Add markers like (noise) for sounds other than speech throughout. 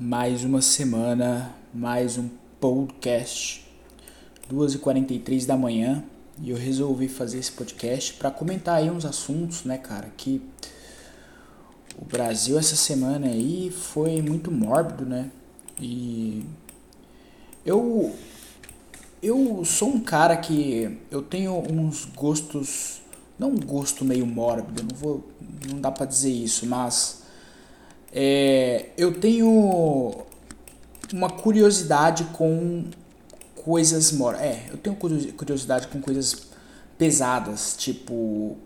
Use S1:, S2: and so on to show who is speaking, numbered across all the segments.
S1: mais uma semana, mais um podcast, 2h43 da manhã, e eu resolvi fazer esse podcast para comentar aí uns assuntos, né, cara, que o Brasil essa semana aí foi muito mórbido, né, e eu eu sou um cara que eu tenho uns gostos, não um gosto meio mórbido, não vou, não dá para dizer isso, mas é, eu tenho uma curiosidade com coisas mor é eu tenho curiosidade com coisas pesadas tipo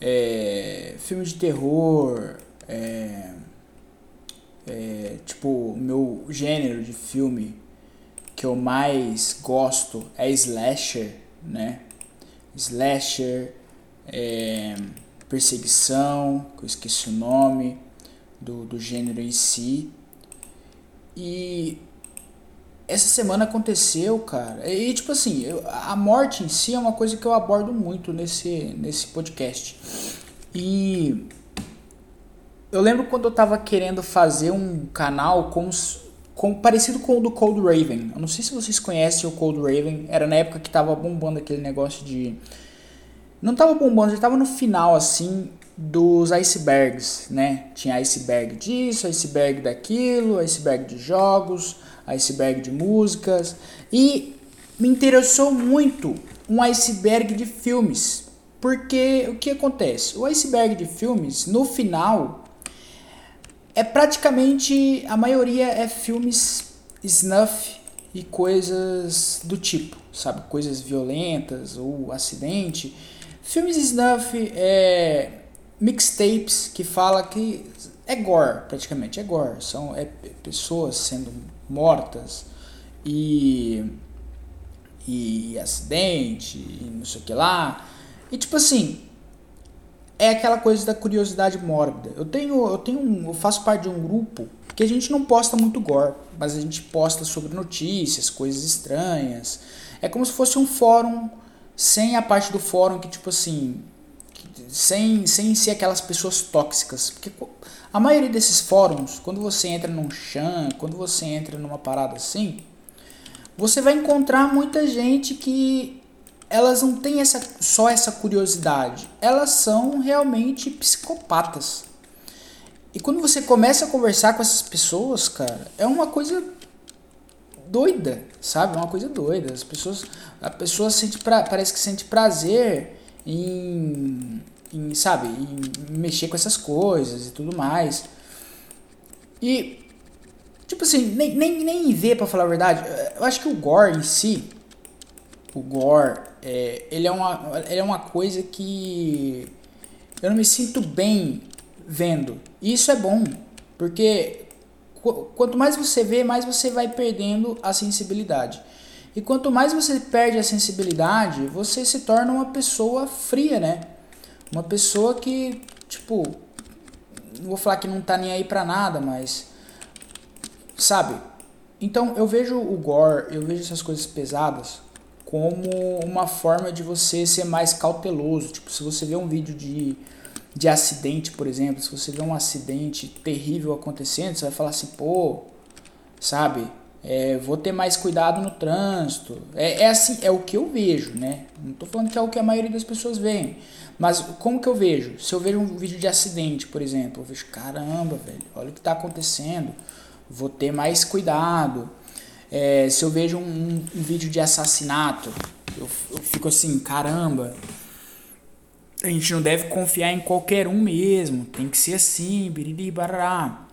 S1: é, filme de terror é, é, tipo meu gênero de filme que eu mais gosto é slasher né? Slasher é, perseguição que eu esqueci o nome do, do gênero em si. E essa semana aconteceu, cara. E tipo assim, eu, a morte em si é uma coisa que eu abordo muito nesse, nesse podcast. E eu lembro quando eu tava querendo fazer um canal com, com parecido com o do Cold Raven. Eu não sei se vocês conhecem o Cold Raven. Era na época que tava bombando aquele negócio de. Não tava bombando, já tava no final assim dos icebergs, né? Tinha iceberg disso, iceberg daquilo, iceberg de jogos, iceberg de músicas e me interessou muito um iceberg de filmes, porque o que acontece? O iceberg de filmes, no final, é praticamente a maioria é filmes snuff e coisas do tipo, sabe? Coisas violentas ou acidente. Filmes snuff é mixtapes que fala que é gore, praticamente, é gore. São é, pessoas sendo mortas e, e acidente e não sei o que lá. E tipo assim, é aquela coisa da curiosidade mórbida. Eu tenho, eu tenho um, eu faço parte de um grupo que a gente não posta muito gore, mas a gente posta sobre notícias, coisas estranhas. É como se fosse um fórum sem a parte do fórum que tipo assim, sem, sem ser aquelas pessoas tóxicas. Porque a maioria desses fóruns, quando você entra num chan, quando você entra numa parada assim, você vai encontrar muita gente que elas não têm essa, só essa curiosidade, elas são realmente psicopatas. E quando você começa a conversar com essas pessoas, cara, é uma coisa doida, sabe? É uma coisa doida. As pessoas, a pessoa sente pra, parece que sente prazer em, em, sabe, em mexer com essas coisas e tudo mais. E, tipo assim, nem, nem, nem ver, pra falar a verdade, eu acho que o gore em si, o gore, é, ele, é uma, ele é uma coisa que eu não me sinto bem vendo. E isso é bom, porque quanto mais você vê, mais você vai perdendo a sensibilidade. E quanto mais você perde a sensibilidade, você se torna uma pessoa fria, né? Uma pessoa que, tipo, não vou falar que não tá nem aí pra nada, mas sabe? Então eu vejo o gore, eu vejo essas coisas pesadas como uma forma de você ser mais cauteloso. Tipo, se você vê um vídeo de, de acidente, por exemplo, se você vê um acidente terrível acontecendo, você vai falar assim, pô, sabe? É, vou ter mais cuidado no trânsito. É, é assim, é o que eu vejo, né? Não estou falando que é o que a maioria das pessoas veem. Mas como que eu vejo? Se eu vejo um vídeo de acidente, por exemplo, eu vejo, caramba, velho, olha o que está acontecendo. Vou ter mais cuidado. É, se eu vejo um, um, um vídeo de assassinato, eu, eu, fico assim, caramba. A gente não deve confiar em qualquer um mesmo. Tem que ser assim, biriri barará.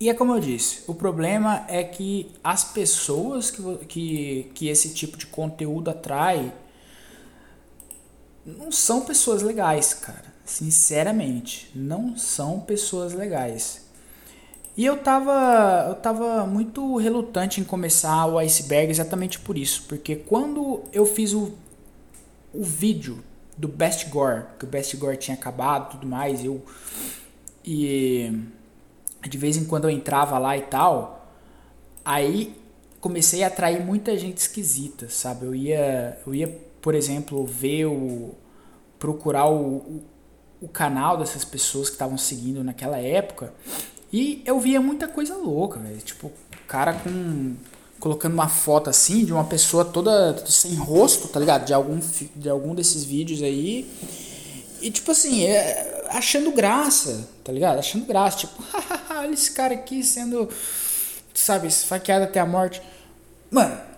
S1: E é como eu disse, o problema é que as pessoas que, que, que esse tipo de conteúdo atrai não são pessoas legais, cara. Sinceramente, não são pessoas legais. E eu tava, eu tava muito relutante em começar o iceberg exatamente por isso. Porque quando eu fiz o, o vídeo do Best Gore, que o Best Gore tinha acabado tudo mais, eu. E de vez em quando eu entrava lá e tal, aí comecei a atrair muita gente esquisita, sabe? Eu ia, eu ia por exemplo, ver o. procurar o, o, o canal dessas pessoas que estavam seguindo naquela época E eu via muita coisa louca, velho. Tipo, o cara com. colocando uma foto assim de uma pessoa toda sem rosto, tá ligado? De algum, de algum desses vídeos aí. E tipo assim, é, achando graça, tá ligado? Achando graça. Tipo, (laughs) olha esse cara aqui sendo, sabe, esfaqueado até a morte. Mano,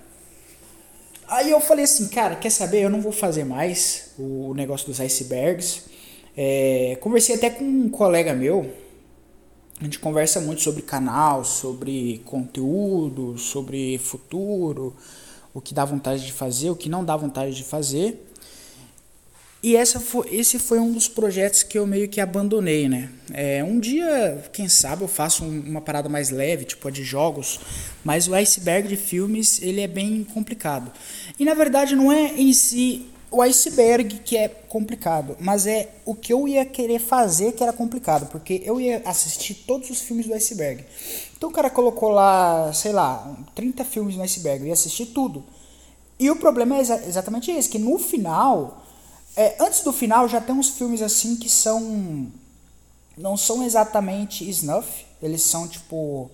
S1: Aí eu falei assim, cara, quer saber? Eu não vou fazer mais o negócio dos icebergs. É, conversei até com um colega meu. A gente conversa muito sobre canal, sobre conteúdo, sobre futuro, o que dá vontade de fazer, o que não dá vontade de fazer. E essa foi, esse foi um dos projetos que eu meio que abandonei, né? É, um dia, quem sabe, eu faço uma parada mais leve, tipo a de jogos, mas o iceberg de filmes, ele é bem complicado. E na verdade não é em si o iceberg que é complicado, mas é o que eu ia querer fazer que era complicado, porque eu ia assistir todos os filmes do iceberg. Então o cara colocou lá, sei lá, 30 filmes no iceberg, eu ia assistir tudo. E o problema é exa exatamente esse, que no final é, antes do final já tem uns filmes assim que são. Não são exatamente snuff. Eles são tipo.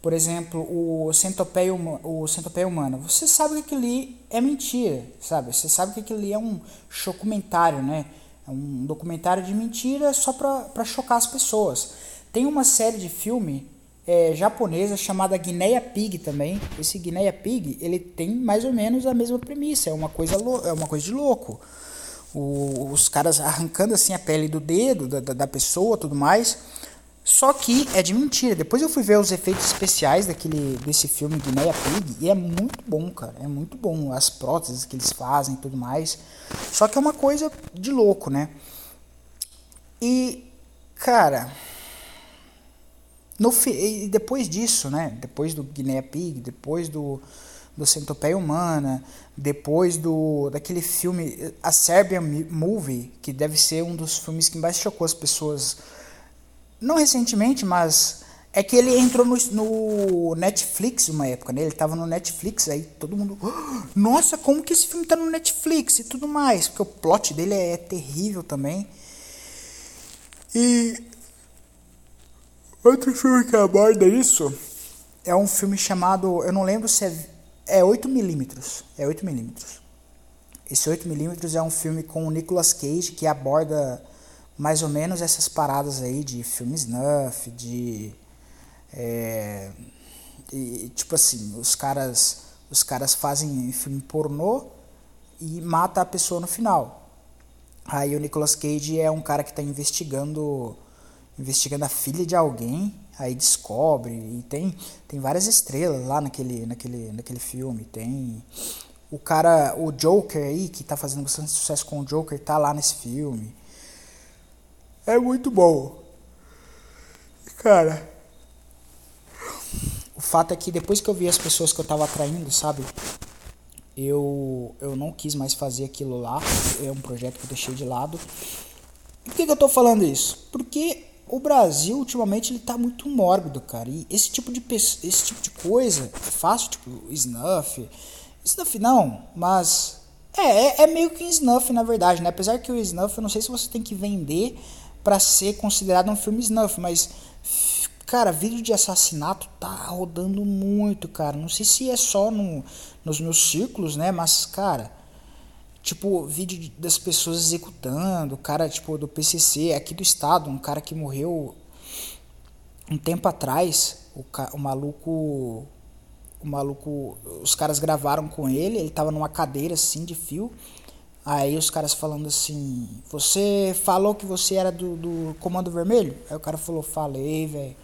S1: Por exemplo, o Centopeia, o Centopeia Humana. Você sabe que aquilo ali é mentira, sabe? Você sabe que aquilo ali é um documentário, né? É um documentário de mentira só pra, chocar as pessoas. Tem uma série de filme é, japonesa chamada Guinea Pig também. Esse Guinea Pig, ele tem mais ou menos a mesma premissa. É uma coisa, é uma coisa de louco o, os caras arrancando assim a pele do dedo da, da pessoa tudo mais. Só que é de mentira. Depois eu fui ver os efeitos especiais daquele, desse filme Guinea Pig e é muito bom, cara. É muito bom. As próteses que eles fazem tudo mais. Só que é uma coisa de louco, né? E, cara. No, e depois disso, né? Depois do Guinea Pig, depois do, do Centopeia Humana, depois do daquele filme A Serbian Movie, que deve ser um dos filmes que mais chocou as pessoas, não recentemente, mas é que ele entrou no, no Netflix uma época, né? Ele tava no Netflix, aí todo mundo, oh, nossa, como que esse filme tá no Netflix e tudo mais, porque o plot dele é, é terrível também. E outro filme que aborda isso é um filme chamado, eu não lembro se é é 8mm. É 8mm. Esse 8mm é um filme com o Nicolas Cage que aborda mais ou menos essas paradas aí de filme snuff, de. É, e, tipo assim, os caras, os caras fazem filme pornô e mata a pessoa no final. Aí o Nicolas Cage é um cara que está investigando investigando a filha de alguém aí descobre e tem tem várias estrelas lá naquele naquele naquele filme tem. O cara o Joker aí que tá fazendo bastante sucesso com o Joker tá lá nesse filme. É muito bom. Cara o fato é que depois que eu vi as pessoas que eu tava atraindo sabe eu eu não quis mais fazer aquilo lá é um projeto que eu deixei de lado. Por que, que eu tô falando isso? Porque o Brasil ultimamente ele tá muito mórbido, cara. E esse tipo de esse tipo de coisa é fácil, tipo snuff. Snuff não, mas é, é, é meio que snuff na verdade, né? Apesar que o snuff, eu não sei se você tem que vender para ser considerado um filme snuff, mas cara, vídeo de assassinato tá rodando muito, cara. Não sei se é só no, nos meus círculos, né? Mas, cara, tipo, vídeo das pessoas executando, o cara, tipo, do PCC, aqui do estado, um cara que morreu um tempo atrás, o, o maluco, o maluco, os caras gravaram com ele, ele tava numa cadeira assim de fio, aí os caras falando assim, você falou que você era do, do Comando Vermelho? Aí o cara falou, falei, velho.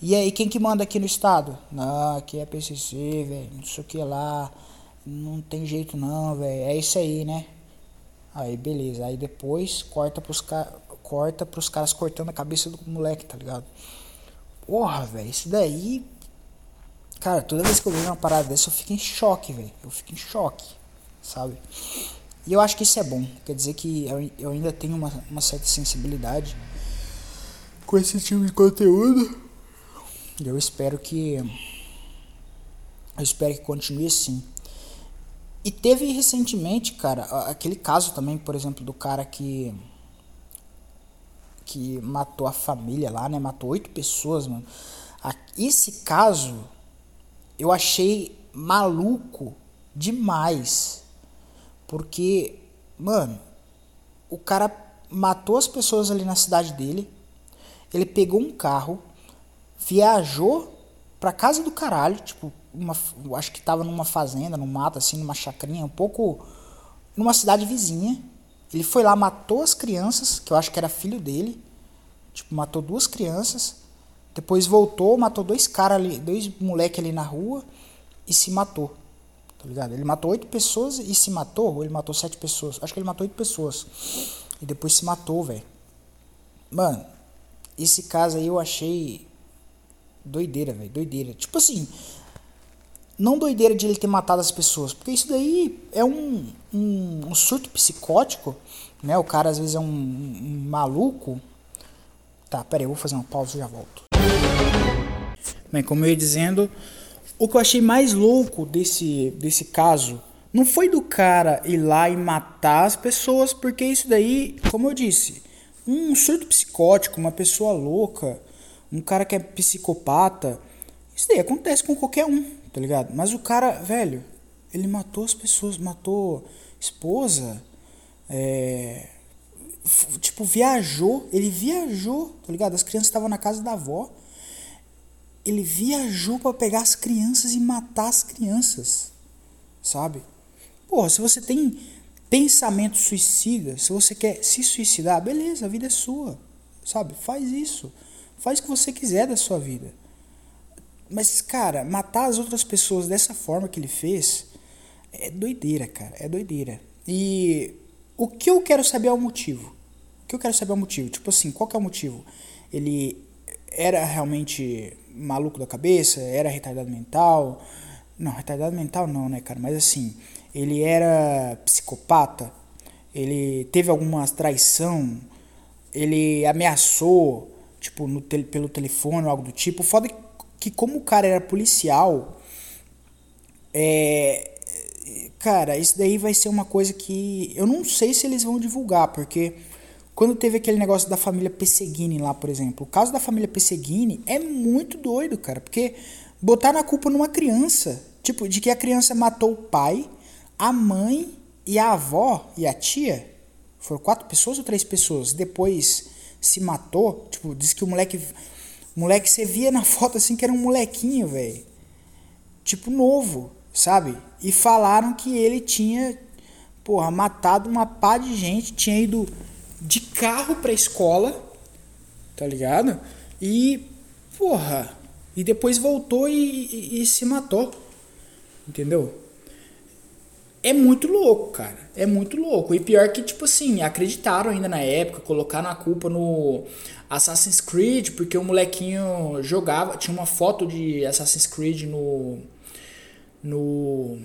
S1: E aí, quem que manda aqui no estado? Não, aqui é PCC, velho, não sei o que lá não tem jeito não, velho. É isso aí, né? Aí beleza. Aí depois corta pros, ca... corta pros caras cortando a cabeça do moleque, tá ligado? Porra, velho. Isso daí. Cara, toda vez que eu vejo uma parada dessa eu fico em choque, velho. Eu fico em choque, sabe? E eu acho que isso é bom. Quer dizer que eu, ainda tenho uma, uma certa sensibilidade com esse tipo de conteúdo. Eu espero que. Eu espero que continue assim. E teve recentemente, cara, aquele caso também, por exemplo, do cara que que matou a família lá, né? Matou oito pessoas, mano. Esse caso eu achei maluco demais. Porque, mano, o cara matou as pessoas ali na cidade dele. Ele pegou um carro, viajou pra casa do caralho, tipo, uma, acho que tava numa fazenda, no mato, assim, numa chacrinha, um pouco numa cidade vizinha. Ele foi lá, matou as crianças, que eu acho que era filho dele. Tipo, matou duas crianças. Depois voltou, matou dois caras ali, dois moleque ali na rua e se matou. Tá ligado? Ele matou oito pessoas e se matou, ou ele matou sete pessoas? Acho que ele matou oito pessoas. E depois se matou, velho. Mano, esse caso aí eu achei doideira, velho, doideira. Tipo assim, não doideira de ele ter matado as pessoas, porque isso daí é um, um, um surto psicótico, né? O cara às vezes é um, um maluco. Tá, pera aí, eu vou fazer uma pausa e já volto. Bem, como eu ia dizendo, o que eu achei mais louco desse, desse caso não foi do cara ir lá e matar as pessoas, porque isso daí, como eu disse, um surto psicótico, uma pessoa louca, um cara que é psicopata, isso daí acontece com qualquer um, tá ligado? Mas o cara, velho, ele matou as pessoas, matou esposa, é, tipo, viajou, ele viajou, tá ligado? As crianças estavam na casa da avó, ele viajou para pegar as crianças e matar as crianças, sabe? Porra, se você tem pensamento suicida, se você quer se suicidar, beleza, a vida é sua, sabe? Faz isso, faz o que você quiser da sua vida. Mas, cara, matar as outras pessoas dessa forma que ele fez é doideira, cara, é doideira. E o que eu quero saber é o motivo. O que eu quero saber é o motivo. Tipo assim, qual que é o motivo? Ele era realmente maluco da cabeça, era retardado mental. Não, retardado mental não, né, cara? Mas assim, ele era psicopata, ele teve alguma traição, ele ameaçou, tipo, no te pelo telefone ou algo do tipo. Foda que, como o cara era policial, é. Cara, isso daí vai ser uma coisa que eu não sei se eles vão divulgar, porque quando teve aquele negócio da família Pesseguini lá, por exemplo, o caso da família Pesseguini é muito doido, cara, porque botar na culpa numa criança, tipo, de que a criança matou o pai, a mãe e a avó e a tia, foram quatro pessoas ou três pessoas, depois se matou, tipo, diz que o moleque, moleque você via na foto assim que era um molequinho, velho, tipo novo, sabe? E falaram que ele tinha, porra, matado uma pá de gente, tinha ido de carro pra escola, tá ligado? E, porra, e depois voltou e, e, e se matou, entendeu? É muito louco, cara. É muito louco. E pior que, tipo assim, acreditaram ainda na época, colocaram a culpa no Assassin's Creed, porque o molequinho jogava. Tinha uma foto de Assassin's Creed no. No.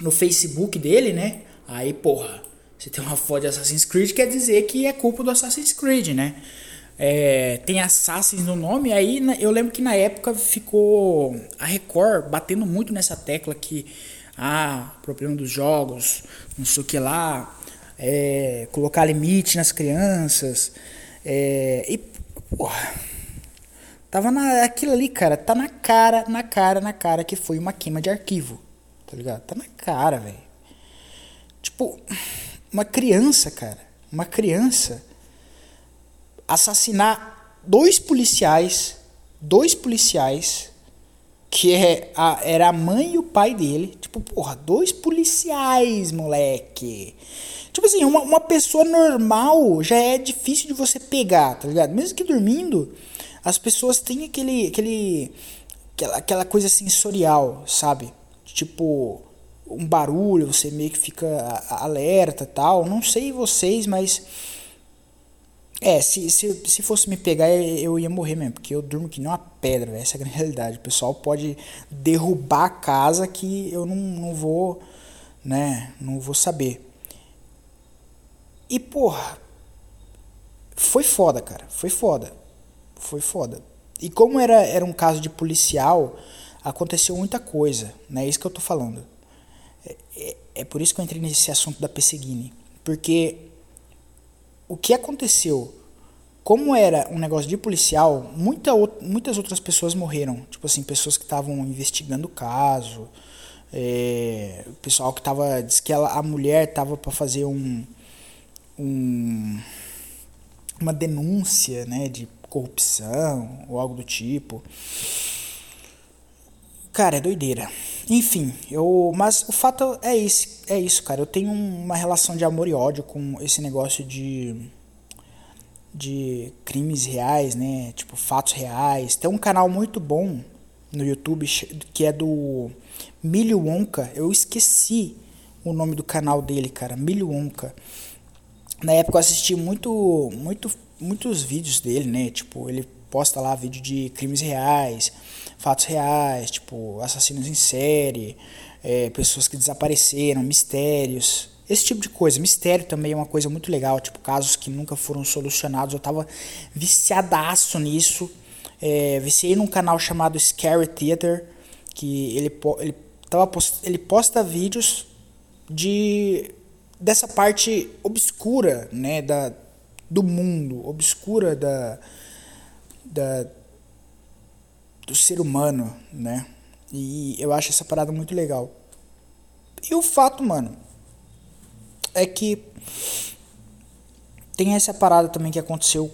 S1: No Facebook dele, né? Aí, porra, você tem uma foto de Assassin's Creed, quer dizer que é culpa do Assassin's Creed, né? É, tem Assassin's no nome, aí eu lembro que na época ficou a Record batendo muito nessa tecla que ah, problema dos jogos, não sei o que lá, é, colocar limite nas crianças, é, e porra, tava na, aquilo ali, cara, tá na cara, na cara, na cara que foi uma queima de arquivo, tá ligado? Tá na cara, velho. Tipo, uma criança, cara, uma criança assassinar dois policiais, dois policiais que é a, era a mãe e o pai dele, tipo, porra, dois policiais, moleque. Tipo assim, uma, uma pessoa normal já é difícil de você pegar, tá ligado? Mesmo que dormindo, as pessoas têm aquele, aquele aquela, aquela coisa sensorial, sabe? Tipo, um barulho, você meio que fica alerta tal. Não sei vocês, mas. É, se, se, se fosse me pegar, eu ia morrer mesmo, porque eu durmo que nem uma pedra, essa é a (laughs) realidade. O pessoal pode derrubar a casa que eu não, não vou, né, não vou saber. E, porra, foi foda, cara, foi foda, foi foda. E como era, era um caso de policial, aconteceu muita coisa, né, é isso que eu tô falando. É, é, por isso que eu entrei nesse assunto da Pesseguini. Porque o que aconteceu como era um negócio de policial, muita, muitas outras pessoas morreram. Tipo assim, pessoas que estavam investigando o caso. É, pessoal que tava. Diz que ela, a mulher tava para fazer um, um. Uma denúncia, né? De corrupção ou algo do tipo. Cara, é doideira. Enfim, eu. Mas o fato é isso, é isso, cara. Eu tenho uma relação de amor e ódio com esse negócio de. de crimes reais, né? Tipo, fatos reais. Tem um canal muito bom no YouTube que é do Milho Wonka. Eu esqueci o nome do canal dele, cara. Milho Wonka. Na época eu assisti muito, muito, muitos vídeos dele, né? Tipo, ele posta lá vídeo de crimes reais fatos reais, tipo assassinos em série, é, pessoas que desapareceram, mistérios, esse tipo de coisa. Mistério também é uma coisa muito legal, tipo casos que nunca foram solucionados. Eu tava viciadaço nisso. É, viciei num canal chamado Scary Theater, que ele, ele, tava post, ele posta vídeos de dessa parte obscura, né, da, do mundo, obscura da, da do ser humano, né? E eu acho essa parada muito legal. E o fato, mano, é que tem essa parada também que aconteceu.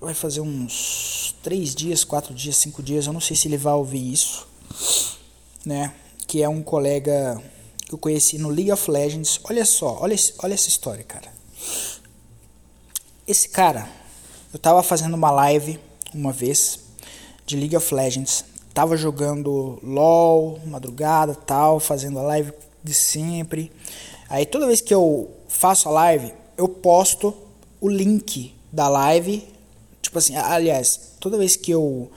S1: Vai fazer uns três dias, quatro dias, cinco dias. Eu não sei se ele vai ouvir isso, né? Que é um colega que eu conheci no League of Legends. Olha só, olha, olha essa história, cara. Esse cara, eu tava fazendo uma live uma vez de League of Legends. Tava jogando LOL, madrugada tal, fazendo a live de sempre. Aí toda vez que eu faço a live, eu posto o link da live. Tipo assim, aliás, toda vez que eu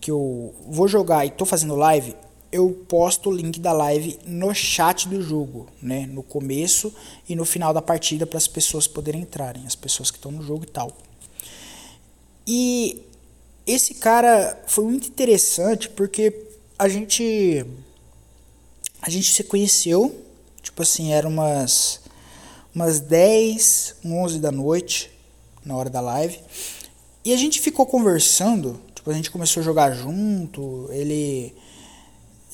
S1: que eu vou jogar e tô fazendo live, eu posto o link da live no chat do jogo, né? No começo e no final da partida para as pessoas poderem entrarem, as pessoas que estão no jogo e tal. E esse cara foi muito interessante porque a gente a gente se conheceu, tipo assim, era umas umas 10, 11 da noite na hora da live. E a gente ficou conversando, tipo, a gente começou a jogar junto, ele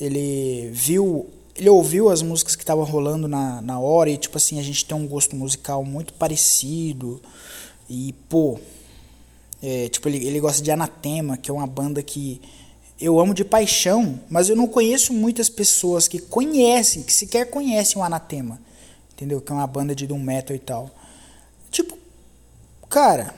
S1: ele viu, ele ouviu as músicas que estavam rolando na, na hora e tipo assim, a gente tem um gosto musical muito parecido. E pô, é, tipo, ele, ele gosta de Anatema, que é uma banda que eu amo de paixão, mas eu não conheço muitas pessoas que conhecem, que sequer conhecem o Anatema. Entendeu? Que é uma banda de doom metal e tal. Tipo, cara,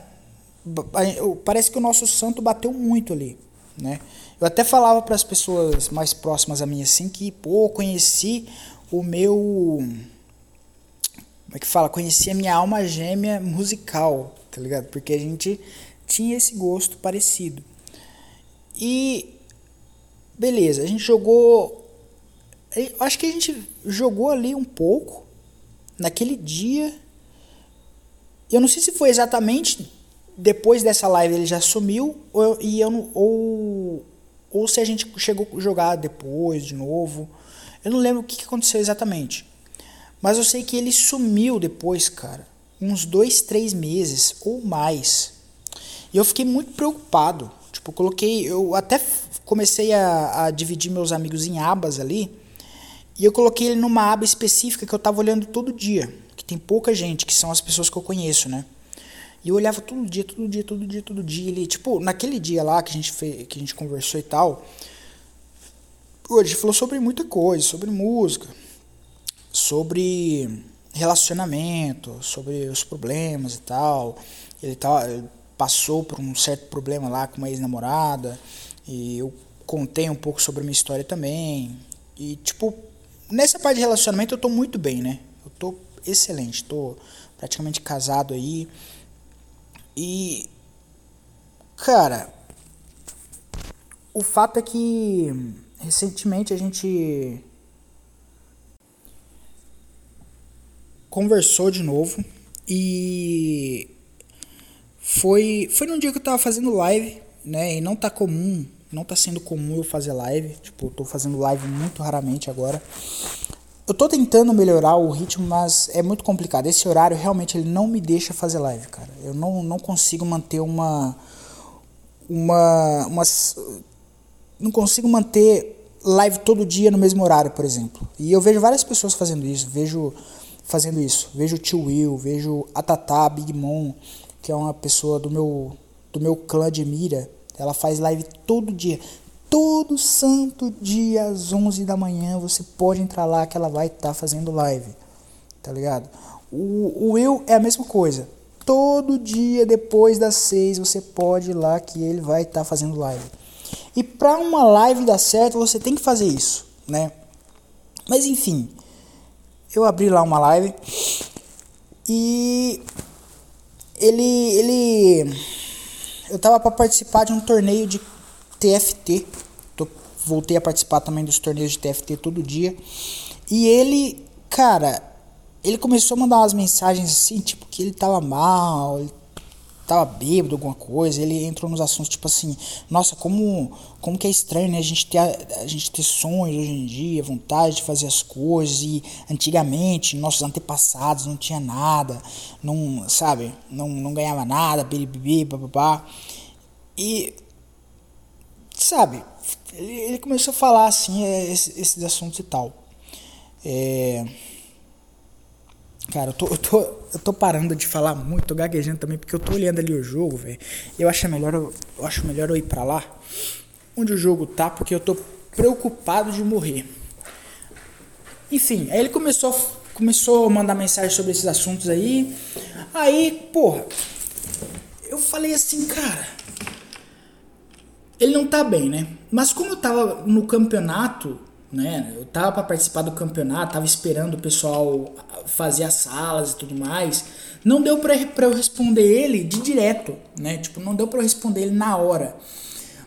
S1: parece que o nosso santo bateu muito ali, né? Eu até falava para as pessoas mais próximas a mim assim que, pô, conheci o meu como é que fala? Conheci a minha alma gêmea musical, tá ligado? Porque a gente tinha esse gosto parecido. E beleza, a gente jogou. Acho que a gente jogou ali um pouco naquele dia. Eu não sei se foi exatamente depois dessa live ele já sumiu ou, e eu não, ou, ou se a gente chegou a jogar depois de novo. Eu não lembro o que aconteceu exatamente. Mas eu sei que ele sumiu depois, cara. Uns dois, três meses ou mais. E eu fiquei muito preocupado. Tipo, coloquei. Eu até comecei a, a dividir meus amigos em abas ali. E eu coloquei ele numa aba específica que eu tava olhando todo dia. Que tem pouca gente, que são as pessoas que eu conheço, né? E eu olhava todo dia, todo dia, todo dia, todo dia. Ele, tipo, naquele dia lá que a gente fez, que a gente conversou e tal. Hoje falou sobre muita coisa, sobre música, sobre relacionamento, sobre os problemas e tal. Ele tava, passou por um certo problema lá com uma ex-namorada. E eu contei um pouco sobre a minha história também. E, tipo, nessa parte de relacionamento eu tô muito bem, né? Eu tô excelente, tô praticamente casado aí. E. Cara. O fato é que. Recentemente a gente. Conversou de novo. E foi, foi num dia que eu tava fazendo live, né? E não tá comum, não tá sendo comum eu fazer live. Tipo, eu tô fazendo live muito raramente agora. eu tô tentando melhorar o ritmo, mas é muito complicado. Esse horário realmente ele não me deixa fazer live, cara. Eu não, não consigo manter uma uma uma não consigo manter live todo dia no mesmo horário, por exemplo. E eu vejo várias pessoas fazendo isso, vejo fazendo isso. Vejo o Tio Will, vejo a Tatá Big Mom, que é uma pessoa do meu do meu clã de mira. Ela faz live todo dia. Todo santo dia às 11 da manhã você pode entrar lá que ela vai estar tá fazendo live. Tá ligado? O, o Will é a mesma coisa. Todo dia depois das 6 você pode ir lá que ele vai estar tá fazendo live. E para uma live dar certo, você tem que fazer isso, né? Mas enfim, eu abri lá uma live e ele ele eu tava para participar de um torneio de TFT. Tô, voltei a participar também dos torneios de TFT todo dia. E ele, cara, ele começou a mandar umas mensagens assim, tipo, que ele tava mal, ele tava bêbado, alguma coisa. Ele entrou nos assuntos, tipo assim, nossa, como, como que é estranho, né? A gente, ter, a gente ter sonhos hoje em dia, vontade de fazer as coisas. E antigamente, nossos antepassados não tinha nada, não, sabe, não, não ganhava nada, biribibi, bababá. E sabe, ele, ele começou a falar assim é, esses, esses assuntos e tal. É, cara, eu tô, eu, tô, eu tô parando de falar muito, tô gaguejando também, porque eu tô olhando ali o jogo, velho. Eu acho melhor eu, acho melhor eu ir pra lá, onde o jogo tá, porque eu tô preocupado de morrer. Enfim, aí ele começou, começou a mandar mensagem sobre esses assuntos aí. Aí, porra, eu falei assim, cara ele não tá bem, né? Mas como eu tava no campeonato, né? Eu tava para participar do campeonato, tava esperando o pessoal fazer as salas e tudo mais. Não deu para eu responder ele de direto, né? Tipo, não deu para eu responder ele na hora.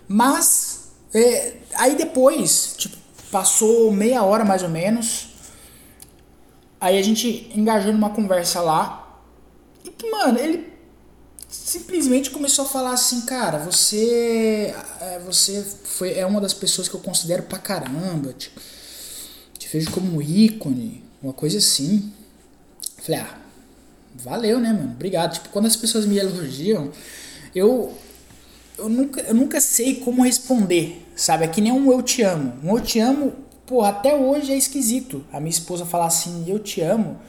S1: Mas é, aí depois, tipo, passou meia hora mais ou menos. Aí a gente engajou numa conversa lá. E, mano, ele simplesmente começou a falar assim, cara, você é, você foi é uma das pessoas que eu considero pra caramba, tipo, te vejo como um ícone, uma coisa assim. Falei, ah, valeu, né, mano? Obrigado. Tipo, quando as pessoas me elogiam, eu eu nunca, eu nunca sei como responder, sabe? É que nem um eu te amo. Um eu te amo, pô, até hoje é esquisito. A minha esposa falar assim, eu te amo,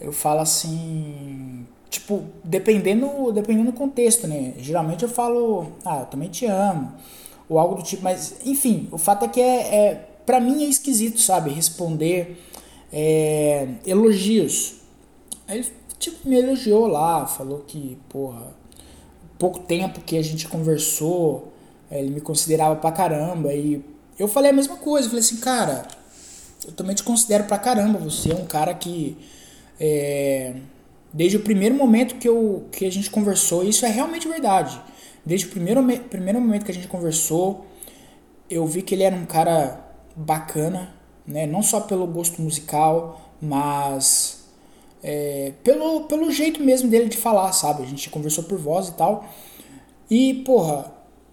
S1: eu falo assim, tipo, dependendo, dependendo do contexto, né? Geralmente eu falo, ah, eu também te amo, ou algo do tipo, mas enfim, o fato é que é, é para mim é esquisito, sabe? Responder é, elogios. Aí ele, tipo, me elogiou lá, falou que, porra, pouco tempo que a gente conversou, é, ele me considerava pra caramba, e eu falei a mesma coisa, falei assim, cara, eu também te considero pra caramba, você é um cara que. É, Desde o primeiro momento que, eu, que a gente conversou, isso é realmente verdade. Desde o primeiro, primeiro momento que a gente conversou, eu vi que ele era um cara bacana, né? Não só pelo gosto musical, mas é, pelo, pelo jeito mesmo dele de falar, sabe? A gente conversou por voz e tal. E, porra,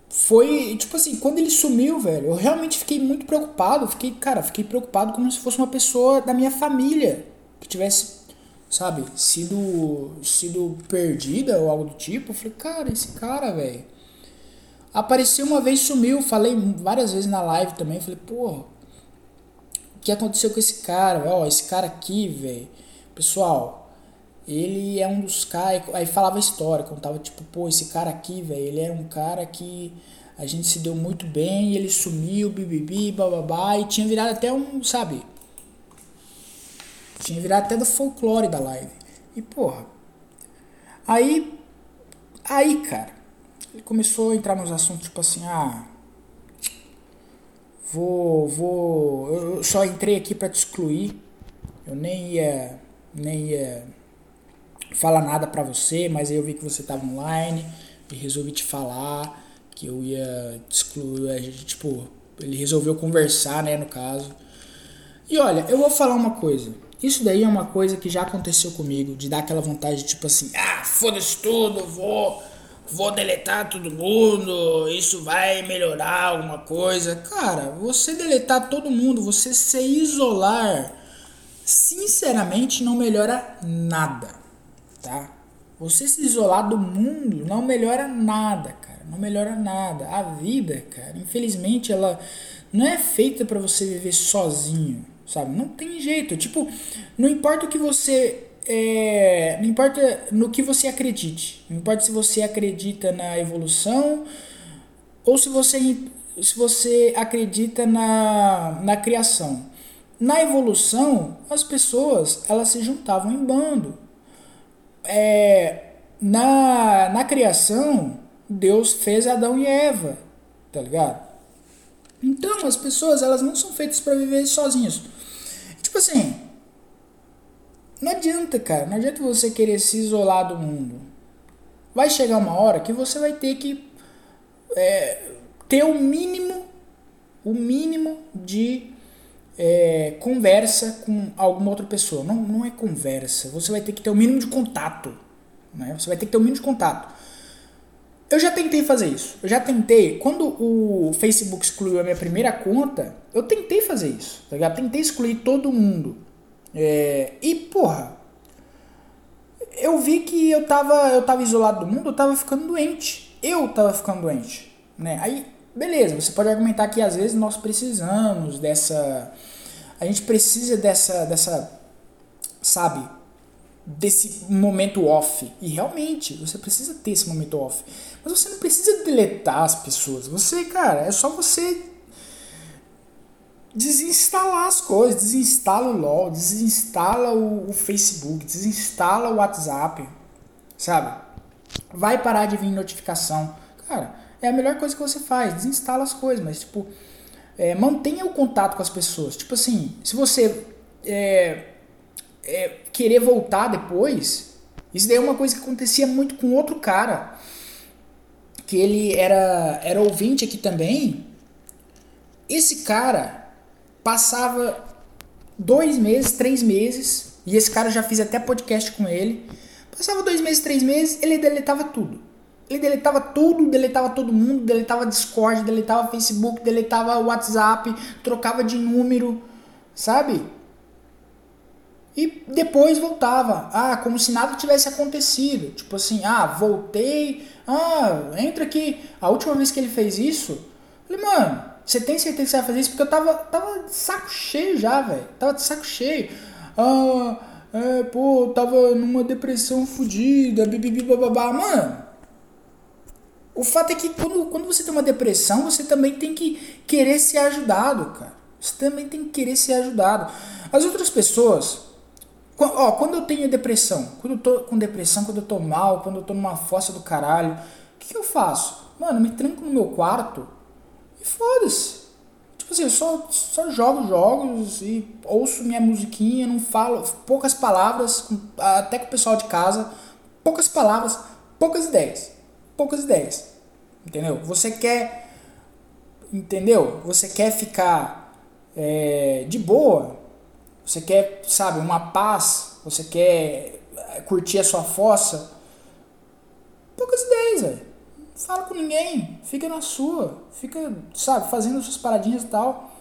S1: foi, tipo assim, quando ele sumiu, velho, eu realmente fiquei muito preocupado. Fiquei, cara, fiquei preocupado como se fosse uma pessoa da minha família que tivesse sabe, sido, sido perdida ou algo do tipo. Eu falei, cara, esse cara, velho. Apareceu uma vez, sumiu. Falei várias vezes na live também. Falei, pô, o que aconteceu com esse cara? Ó, esse cara aqui, velho. Pessoal, ele é um dos caras. Aí falava a história, contava tipo, pô, esse cara aqui, velho, ele era um cara que a gente se deu muito bem, ele sumiu, bibibi, bababá, e tinha virado até um, sabe, tinha virado até do folclore da live. E porra. Aí. Aí, cara. Ele começou a entrar nos assuntos tipo assim, ah. Vou. Vou. Eu só entrei aqui para te excluir. Eu nem ia. Nem ia falar nada pra você, mas aí eu vi que você tava online e resolvi te falar que eu ia te excluir. A gente, tipo, ele resolveu conversar, né, no caso. E olha, eu vou falar uma coisa. Isso daí é uma coisa que já aconteceu comigo, de dar aquela vontade de tipo assim, ah, foda-se tudo, vou, vou deletar todo mundo, isso vai melhorar alguma coisa. Cara, você deletar todo mundo, você se isolar sinceramente não melhora nada, tá? Você se isolar do mundo não melhora nada, cara. Não melhora nada. A vida, cara, infelizmente ela não é feita para você viver sozinho, sabe? Não tem jeito. Tipo, não importa o que você é, não importa no que você acredite. Não importa se você acredita na evolução ou se você se você acredita na, na criação. Na evolução, as pessoas elas se juntavam em bando. É, na, na criação, Deus fez Adão e Eva, tá ligado? Então, as pessoas elas não são feitas para viver sozinhas. Tipo assim, não adianta, cara, não adianta você querer se isolar do mundo. Vai chegar uma hora que você vai ter que é, ter o mínimo, o mínimo de é, conversa com alguma outra pessoa. Não, não é conversa. Você vai ter que ter o mínimo de contato. Né? Você vai ter que ter o mínimo de contato. Eu já tentei fazer isso. Eu já tentei. Quando o Facebook excluiu a minha primeira conta, eu tentei fazer isso. Tá ligado? Tentei excluir todo mundo. É, e, porra, eu vi que eu tava, eu tava isolado do mundo, eu tava ficando doente. Eu tava ficando doente. Né? Aí Beleza, você pode argumentar que às vezes nós precisamos dessa. A gente precisa dessa. dessa sabe? Desse momento off. E realmente, você precisa ter esse momento off. Mas você não precisa deletar as pessoas. Você, cara, é só você desinstalar as coisas. Desinstala o LOL, desinstala o, o Facebook, desinstala o WhatsApp. Sabe? Vai parar de vir notificação. Cara é a melhor coisa que você faz. Desinstala as coisas, mas tipo, é, mantenha o contato com as pessoas. Tipo assim, se você é, é, querer voltar depois, isso daí é uma coisa que acontecia muito com outro cara, que ele era, era ouvinte aqui também. Esse cara passava dois meses, três meses, e esse cara já fiz até podcast com ele. Passava dois meses, três meses, ele deletava tudo. Ele deletava tudo, deletava todo mundo, deletava Discord, deletava Facebook, deletava WhatsApp, trocava de número, sabe? E depois voltava. Ah, como se nada tivesse acontecido. Tipo assim, ah, voltei. Ah, entra aqui. A última vez que ele fez isso, eu falei, mano, você tem certeza que você vai fazer isso? Porque eu tava, tava de saco cheio já, velho. Tava de saco cheio. Ah, é, pô, tava numa depressão fodida. Mano, o fato é que quando, quando você tem uma depressão, você também tem que querer ser ajudado, cara. Você também tem que querer ser ajudado. As outras pessoas, ó, quando eu tenho depressão, quando eu tô com depressão, quando eu tô mal, quando eu tô numa fossa do caralho, o que, que eu faço? Mano, me tranco no meu quarto foda-se. Tipo assim, eu só, só jogo jogos e ouço minha musiquinha, não falo poucas palavras, até com o pessoal de casa, poucas palavras, poucas ideias poucas ideias. Entendeu? Você quer. Entendeu? Você quer ficar é, de boa. Você quer, sabe, uma paz. Você quer é, curtir a sua fossa. Poucas ideias, velho. Fala com ninguém. Fica na sua. Fica, sabe, fazendo suas paradinhas e tal.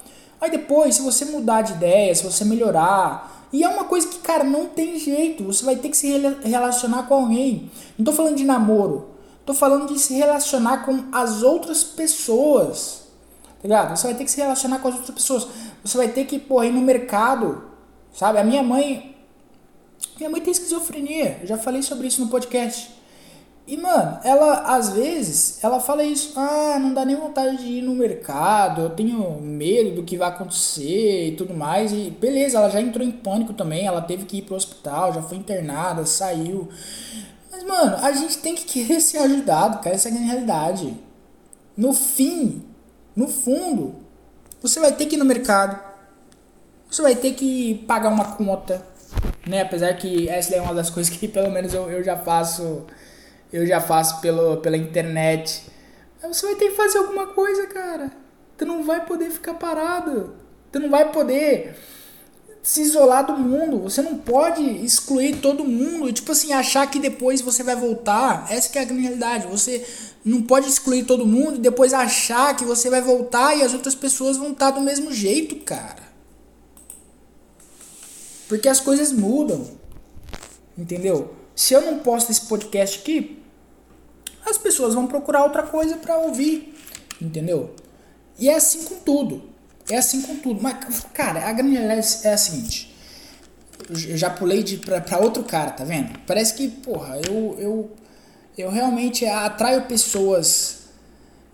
S1: Aí depois, se você mudar de ideia, se você melhorar. E é uma coisa que, cara, não tem jeito. Você vai ter que se relacionar com alguém. Não tô falando de namoro. Tô falando de se relacionar com as outras pessoas. Tá ligado? Você vai ter que se relacionar com as outras pessoas. Você vai ter que, porra, ir no mercado. Sabe? A minha mãe. Minha mãe tem esquizofrenia. Eu já falei sobre isso no podcast. E, mano, ela, às vezes, ela fala isso. Ah, não dá nem vontade de ir no mercado. Eu tenho medo do que vai acontecer e tudo mais. E, beleza, ela já entrou em pânico também. Ela teve que ir pro hospital, já foi internada, saiu. Mas, mano, a gente tem que querer ser ajudado, cara. Essa é a realidade. No fim, no fundo, você vai ter que ir no mercado. Você vai ter que pagar uma conta. Né? Apesar que essa é uma das coisas que pelo menos eu, eu já faço. Eu já faço pelo, pela internet. Mas você vai ter que fazer alguma coisa, cara. Tu não vai poder ficar parado. Tu não vai poder se isolar do mundo. Você não pode excluir todo mundo tipo assim, achar que depois você vai voltar. Essa é a grande realidade. Você não pode excluir todo mundo e depois achar que você vai voltar e as outras pessoas vão estar do mesmo jeito, cara. Porque as coisas mudam. Entendeu? Se eu não posto esse podcast aqui, as pessoas vão procurar outra coisa para ouvir. Entendeu? E é assim com tudo. É assim com tudo. Mas, cara, a grande realidade é a seguinte. Eu já pulei de pra, pra outro cara, tá vendo? Parece que, porra, eu, eu, eu realmente atraio pessoas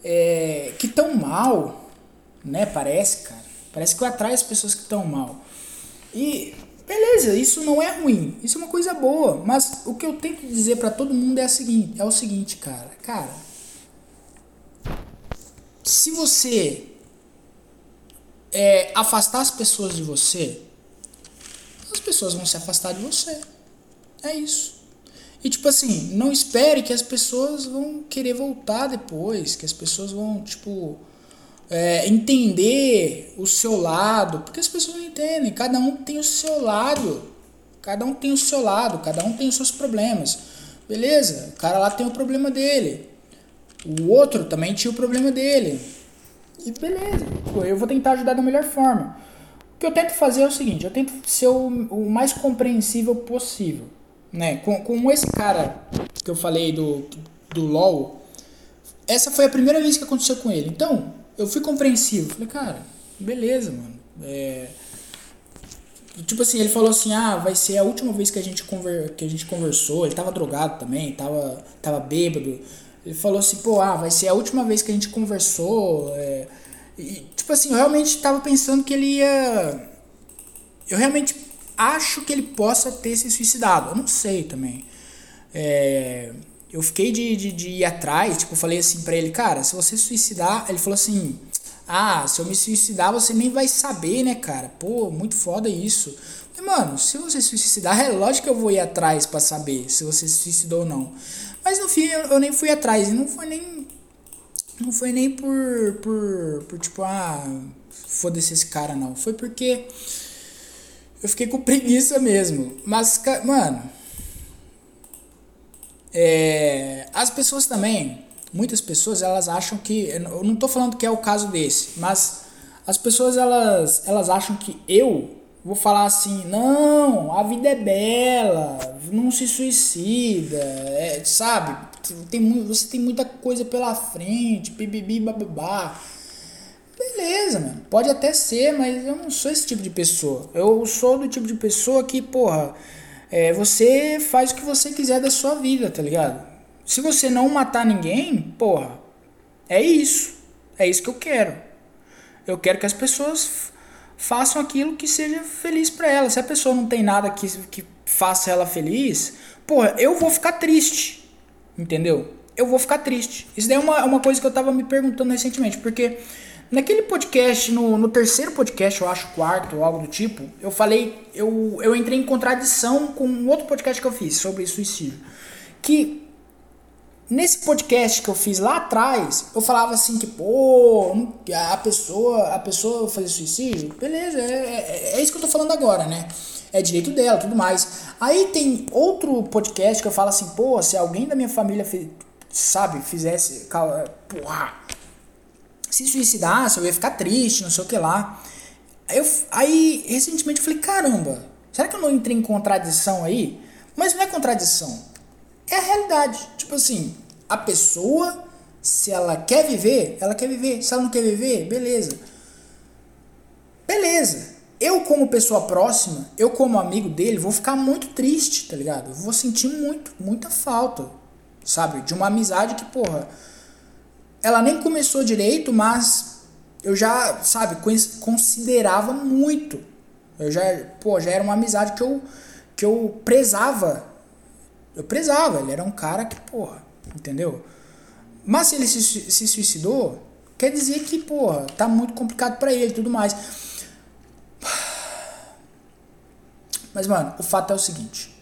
S1: é, que estão mal, né? Parece, cara. Parece que eu atraio as pessoas que estão mal. E beleza, isso não é ruim, isso é uma coisa boa. Mas o que eu tenho que dizer para todo mundo é, a seguinte, é o seguinte, cara. Cara, se você é, afastar as pessoas de você, as pessoas vão se afastar de você. É isso. E tipo assim, não espere que as pessoas vão querer voltar depois, que as pessoas vão, tipo, é, entender o seu lado, porque as pessoas não entendem, cada um tem o seu lado, cada um tem o seu lado, cada um tem os seus problemas, beleza? O cara lá tem o problema dele, o outro também tinha o problema dele, e beleza, eu vou tentar ajudar da melhor forma. O que eu tento fazer é o seguinte, eu tento ser o, o mais compreensível possível, né? Com, com esse cara que eu falei do, do LOL, essa foi a primeira vez que aconteceu com ele, então eu fui compreensivo. Falei, cara, beleza, mano. É... Tipo assim, ele falou assim, ah, vai ser a última vez que a gente, conver... que a gente conversou. Ele tava drogado também, tava, tava bêbado. Ele falou assim, pô, ah, vai ser a última vez que a gente conversou. É... E, tipo assim, eu realmente tava pensando que ele ia. Eu realmente acho que ele possa ter se suicidado. Eu não sei também. É eu fiquei de, de, de ir atrás, tipo, falei assim para ele, cara, se você suicidar, ele falou assim, ah, se eu me suicidar você nem vai saber, né, cara? Pô, muito foda isso. Mano, se você suicidar, é lógico que eu vou ir atrás para saber se você se suicidou ou não. Mas no fim eu, eu nem fui atrás, e não foi nem. Não foi nem por. por, por tipo, ah, foda-se esse cara, não. Foi porque. Eu fiquei com preguiça mesmo. Mas, mano é, as pessoas também, muitas pessoas, elas acham que. Eu não estou falando que é o caso desse, mas as pessoas elas, elas acham que eu vou falar assim: não, a vida é bela, não se suicida, é, sabe? Tem, você tem muita coisa pela frente, bibibi, bababá. Beleza, mano. Pode até ser, mas eu não sou esse tipo de pessoa. Eu sou do tipo de pessoa que, porra é, você faz o que você quiser da sua vida, tá ligado? Se você não matar ninguém, porra, é isso. É isso que eu quero. Eu quero que as pessoas façam aquilo que seja feliz para elas. Se a pessoa não tem nada que, que faça ela feliz, porra, eu vou ficar triste. Entendeu? Eu vou ficar triste. Isso daí é uma, uma coisa que eu tava me perguntando recentemente, porque Naquele podcast, no, no terceiro podcast, eu acho, quarto ou algo do tipo, eu falei, eu, eu entrei em contradição com um outro podcast que eu fiz sobre suicídio. Que nesse podcast que eu fiz lá atrás, eu falava assim que, pô, a pessoa, a pessoa fazer suicídio, beleza, é, é, é isso que eu tô falando agora, né? É direito dela, tudo mais. Aí tem outro podcast que eu falo assim, pô, se alguém da minha família, sabe, fizesse, porra, se suicidasse, eu ia ficar triste, não sei o que lá. Aí, eu, aí, recentemente, eu falei: caramba, será que eu não entrei em contradição aí? Mas não é contradição, é a realidade. Tipo assim, a pessoa, se ela quer viver, ela quer viver. Se ela não quer viver, beleza. Beleza. Eu, como pessoa próxima, eu, como amigo dele, vou ficar muito triste, tá ligado? Eu vou sentir muito, muita falta, sabe? De uma amizade que, porra ela nem começou direito, mas eu já, sabe, considerava muito. Eu já, pô, já era uma amizade que eu, que eu prezava. Eu prezava, ele era um cara que, porra, entendeu? Mas se ele se, se suicidou, quer dizer que, porra, tá muito complicado para ele e tudo mais. Mas, mano, o fato é o seguinte.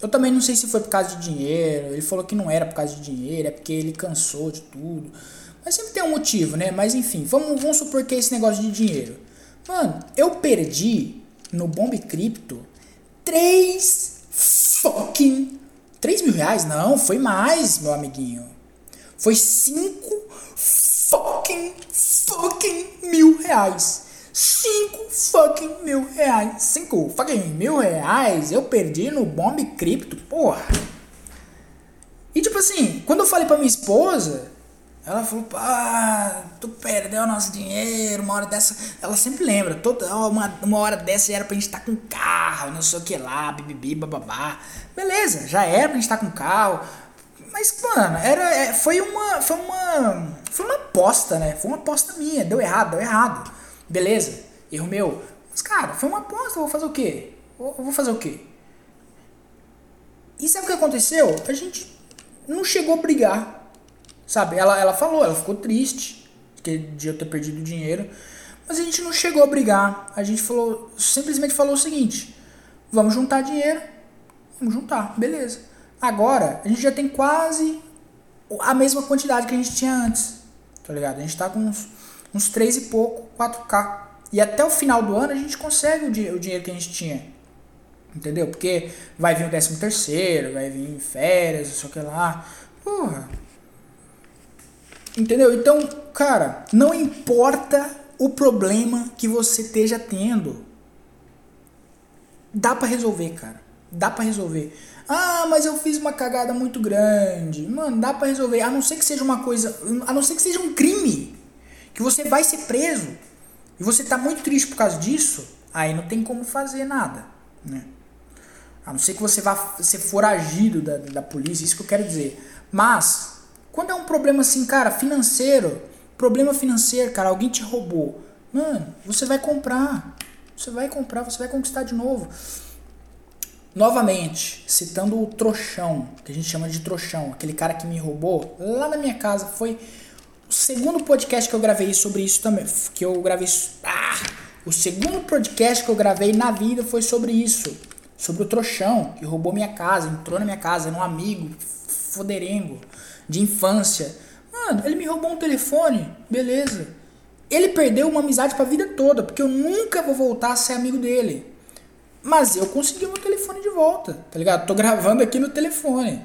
S1: Eu também não sei se foi por causa de dinheiro. Ele falou que não era por causa de dinheiro, é porque ele cansou de tudo. Mas sempre tem um motivo, né? Mas enfim, vamos, vamos supor que é esse negócio de dinheiro. Mano, eu perdi no Bomb Cripto 3 fucking. 3 mil reais? Não, foi mais, meu amiguinho. Foi 5 fucking, fucking mil reais. 5 fucking mil reais. 5 fucking mil reais eu perdi no bomb cripto, porra. E tipo assim, quando eu falei pra minha esposa, ela falou, pá, tu perdeu nosso dinheiro, uma hora dessa. Ela sempre lembra, toda uma, uma hora dessa era pra gente estar tá com carro, não sei o que lá, bibibi, bababá. Beleza, já era pra gente estar tá com carro. Mas, mano, era, é, foi uma. Foi uma. Foi uma aposta, né? Foi uma aposta minha. Deu errado, deu errado. Beleza, erro meu. Mas, cara, foi uma aposta, vou fazer o quê? Eu vou fazer o quê? E sabe o que aconteceu? A gente não chegou a brigar Sabe? Ela, ela falou, ela ficou triste de eu ter perdido dinheiro. Mas a gente não chegou a brigar. A gente falou, simplesmente falou o seguinte: vamos juntar dinheiro. Vamos juntar, beleza. Agora, a gente já tem quase a mesma quantidade que a gente tinha antes. Tá ligado? A gente tá com uns, uns 3 e pouco, 4K. E até o final do ano a gente consegue o, di o dinheiro que a gente tinha. Entendeu? Porque vai vir o 13 terceiro, vai vir férias, não sei o que lá. Porra, Entendeu? Então, cara, não importa o problema que você esteja tendo. Dá para resolver, cara. Dá para resolver. Ah, mas eu fiz uma cagada muito grande. Mano, dá para resolver. A não ser que seja uma coisa, a não ser que seja um crime, que você vai ser preso. E você tá muito triste por causa disso, aí não tem como fazer nada, né? A não ser que você vá ser foragido da, da polícia, isso que eu quero dizer. Mas quando é um problema assim, cara, financeiro, problema financeiro, cara, alguém te roubou. Mano, você vai comprar. Você vai comprar, você vai conquistar de novo. Novamente, citando o trouxão, que a gente chama de trouxão, aquele cara que me roubou, lá na minha casa, foi o segundo podcast que eu gravei sobre isso também. Que eu gravei. Ah, o segundo podcast que eu gravei na vida foi sobre isso. Sobre o trouxão, que roubou minha casa, entrou na minha casa, era um amigo, foderengo de infância. Mano, ele me roubou um telefone, beleza. Ele perdeu uma amizade pra vida toda, porque eu nunca vou voltar a ser amigo dele. Mas eu consegui meu telefone de volta, tá ligado? Tô gravando aqui no telefone.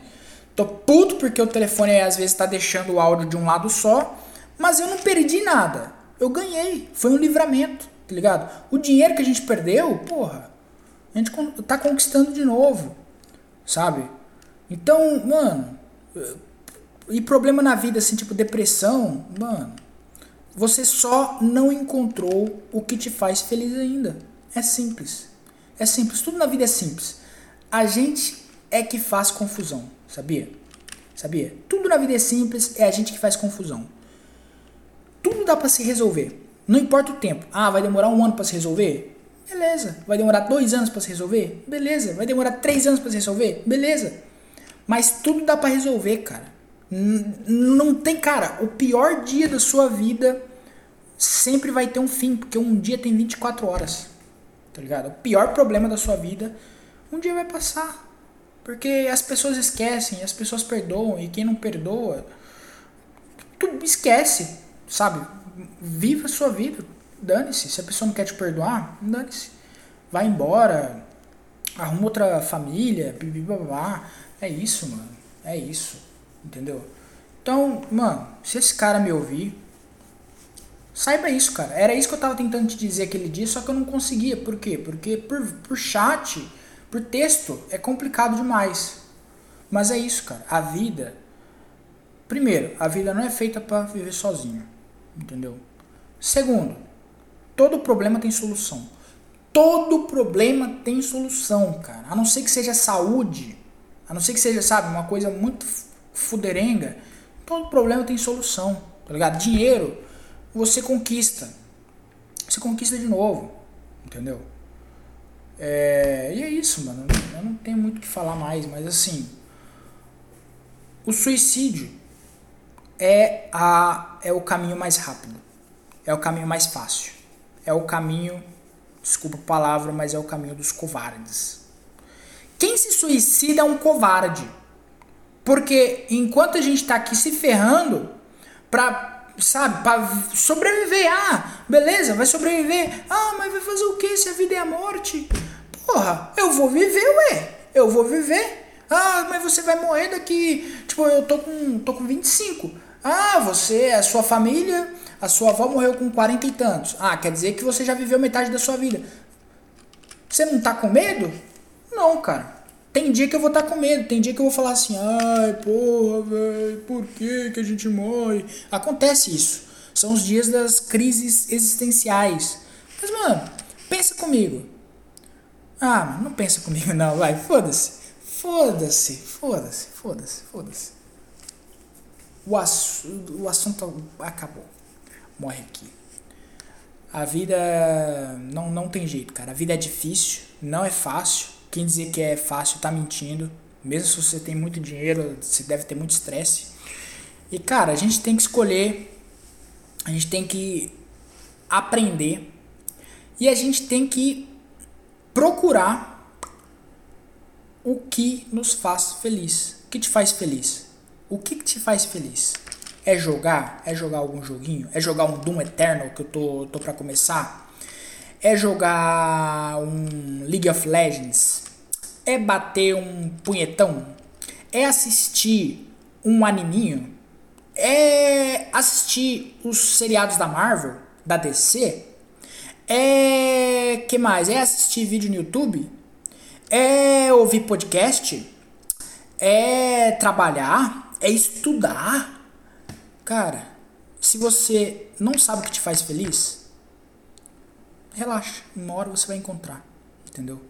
S1: Tô puto porque o telefone às vezes tá deixando o áudio de um lado só, mas eu não perdi nada. Eu ganhei. Foi um livramento, tá ligado? O dinheiro que a gente perdeu, porra, a gente tá conquistando de novo, sabe? Então, mano, e problema na vida, assim, tipo depressão, mano, você só não encontrou o que te faz feliz ainda. É simples. É simples. Tudo na vida é simples. A gente é que faz confusão, sabia? Sabia? Tudo na vida é simples, é a gente que faz confusão. Tudo dá para se resolver. Não importa o tempo. Ah, vai demorar um ano para se resolver? Beleza. Vai demorar dois anos para se resolver? Beleza. Vai demorar três anos para se resolver? Beleza. Mas tudo dá para resolver, cara. Não tem, cara, o pior dia da sua vida sempre vai ter um fim, porque um dia tem 24 horas. Tá ligado? O pior problema da sua vida, um dia vai passar. Porque as pessoas esquecem, as pessoas perdoam, e quem não perdoa, tu esquece, sabe? Viva a sua vida, dane-se. Se a pessoa não quer te perdoar, dane-se. Vai embora, arruma outra família, blá. É isso, mano. É isso. Entendeu? Então, mano, se esse cara me ouvir, saiba isso, cara. Era isso que eu tava tentando te dizer aquele dia, só que eu não conseguia. Por quê? Porque por, por chat, por texto, é complicado demais. Mas é isso, cara. A vida. Primeiro, a vida não é feita para viver sozinho. Entendeu? Segundo, todo problema tem solução. Todo problema tem solução, cara. A não ser que seja saúde. A não ser que seja, sabe, uma coisa muito fuderenga, todo problema tem solução, tá ligado? Dinheiro você conquista. Você conquista de novo, entendeu? É, e é isso, mano. Eu não tenho muito o que falar mais, mas assim. O suicídio é, a, é o caminho mais rápido. É o caminho mais fácil. É o caminho, desculpa a palavra, mas é o caminho dos covardes. Quem se suicida é um covarde. Porque enquanto a gente está aqui se ferrando pra, sabe, pra sobreviver, ah, beleza, vai sobreviver. Ah, mas vai fazer o que se a vida é a morte? Porra, eu vou viver, ué. Eu vou viver. Ah, mas você vai morrer daqui. Tipo, eu tô com, tô com 25. Ah, você, a sua família, a sua avó morreu com 40 e tantos. Ah, quer dizer que você já viveu metade da sua vida. Você não tá com medo? Não, cara. Tem dia que eu vou estar tá com medo, tem dia que eu vou falar assim, ai, porra, velho, por que que a gente morre? Acontece isso. São os dias das crises existenciais. Mas, mano, pensa comigo. Ah, não pensa comigo (laughs) não, vai, foda-se. Foda-se, foda-se, foda-se, foda-se. O, ass o assunto acabou. Morre aqui. A vida não, não tem jeito, cara. A vida é difícil, não é fácil. Quem dizer que é fácil tá mentindo. Mesmo se você tem muito dinheiro, você deve ter muito estresse. E cara, a gente tem que escolher, a gente tem que aprender e a gente tem que procurar o que nos faz feliz. O que te faz feliz? O que, que te faz feliz? É jogar? É jogar algum joguinho? É jogar um Doom Eternal que eu tô, tô pra começar? É jogar um League of Legends? É bater um punhetão? É assistir um animinho? É assistir os seriados da Marvel, da DC? É. que mais? É assistir vídeo no YouTube? É ouvir podcast? É trabalhar? É estudar? Cara, se você não sabe o que te faz feliz, relaxa. Uma hora você vai encontrar. Entendeu?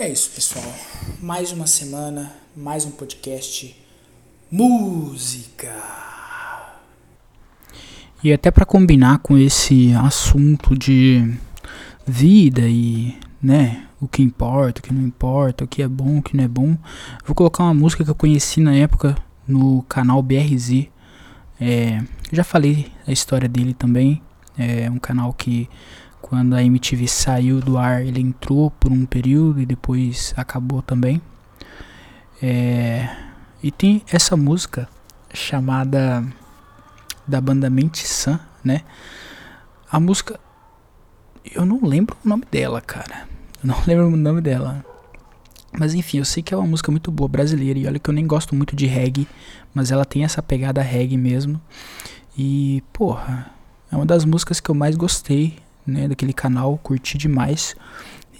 S1: É isso, pessoal. Mais uma semana, mais um podcast. Música. E até para combinar com esse assunto de vida e, né, o que importa, o que não importa, o que é bom, o que não é bom, vou colocar uma música que eu conheci na época no canal BRZ. É, já falei a história dele também. É um canal que quando a MTV saiu do ar, ele entrou por um período e depois acabou também. É, e tem essa música chamada da banda Mente San, né? A música. Eu não lembro o nome dela, cara. Eu não (laughs) lembro o nome dela. Mas enfim, eu sei que é uma música muito boa brasileira. E olha que eu nem gosto muito de reggae. Mas ela tem essa pegada reggae mesmo. E, porra, é uma das músicas que eu mais gostei, né? Daquele canal, curti demais.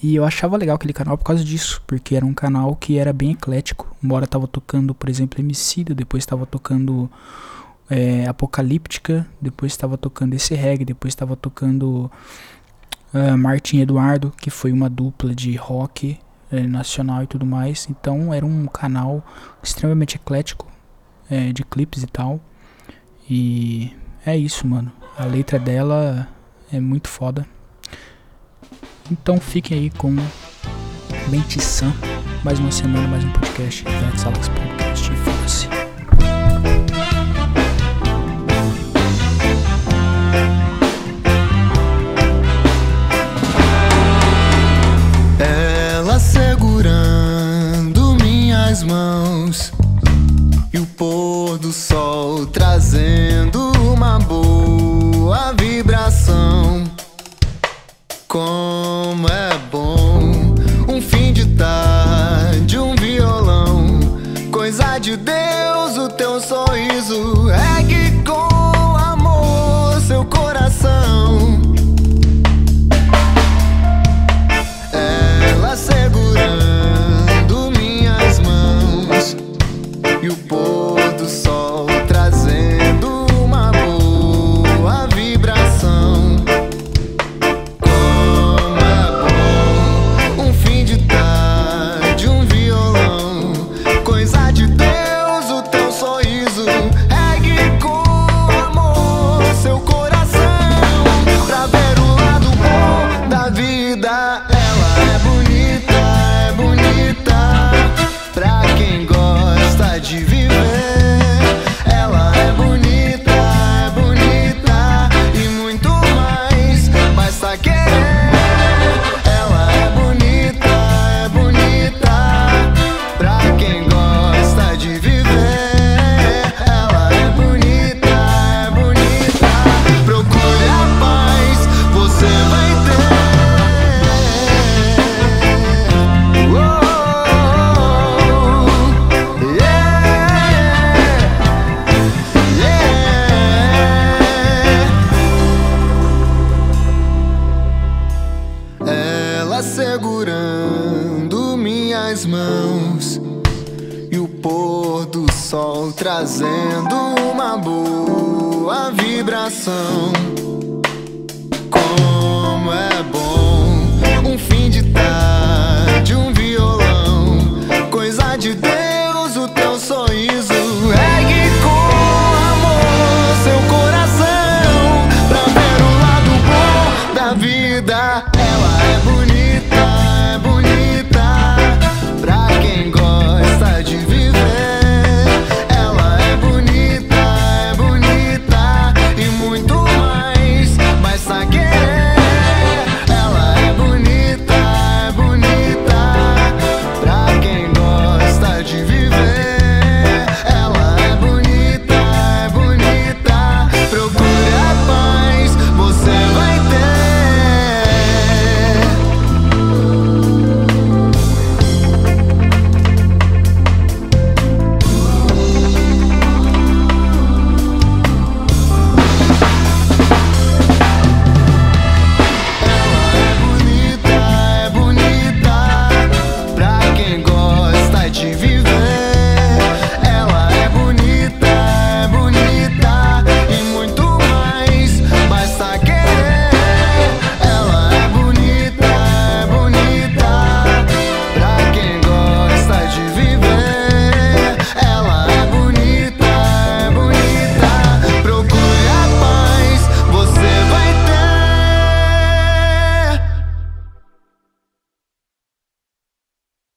S1: E eu achava legal aquele canal por causa disso, porque era um canal que era bem eclético. Uma hora tava tocando, por exemplo, Emicida, depois tava tocando é, Apocalíptica, depois estava tocando esse reggae, depois estava tocando uh, Martin Eduardo, que foi uma dupla de rock é, nacional e tudo mais. Então era um canal extremamente eclético é, de clipes e tal. E é isso, mano. A letra dela é muito foda. Então fiquem aí com Mente Sã. Mais uma semana, mais um podcast. Alex Alex Podcast. Foda-se.
S2: mãos e o pôr do sol trazendo uma boa Como é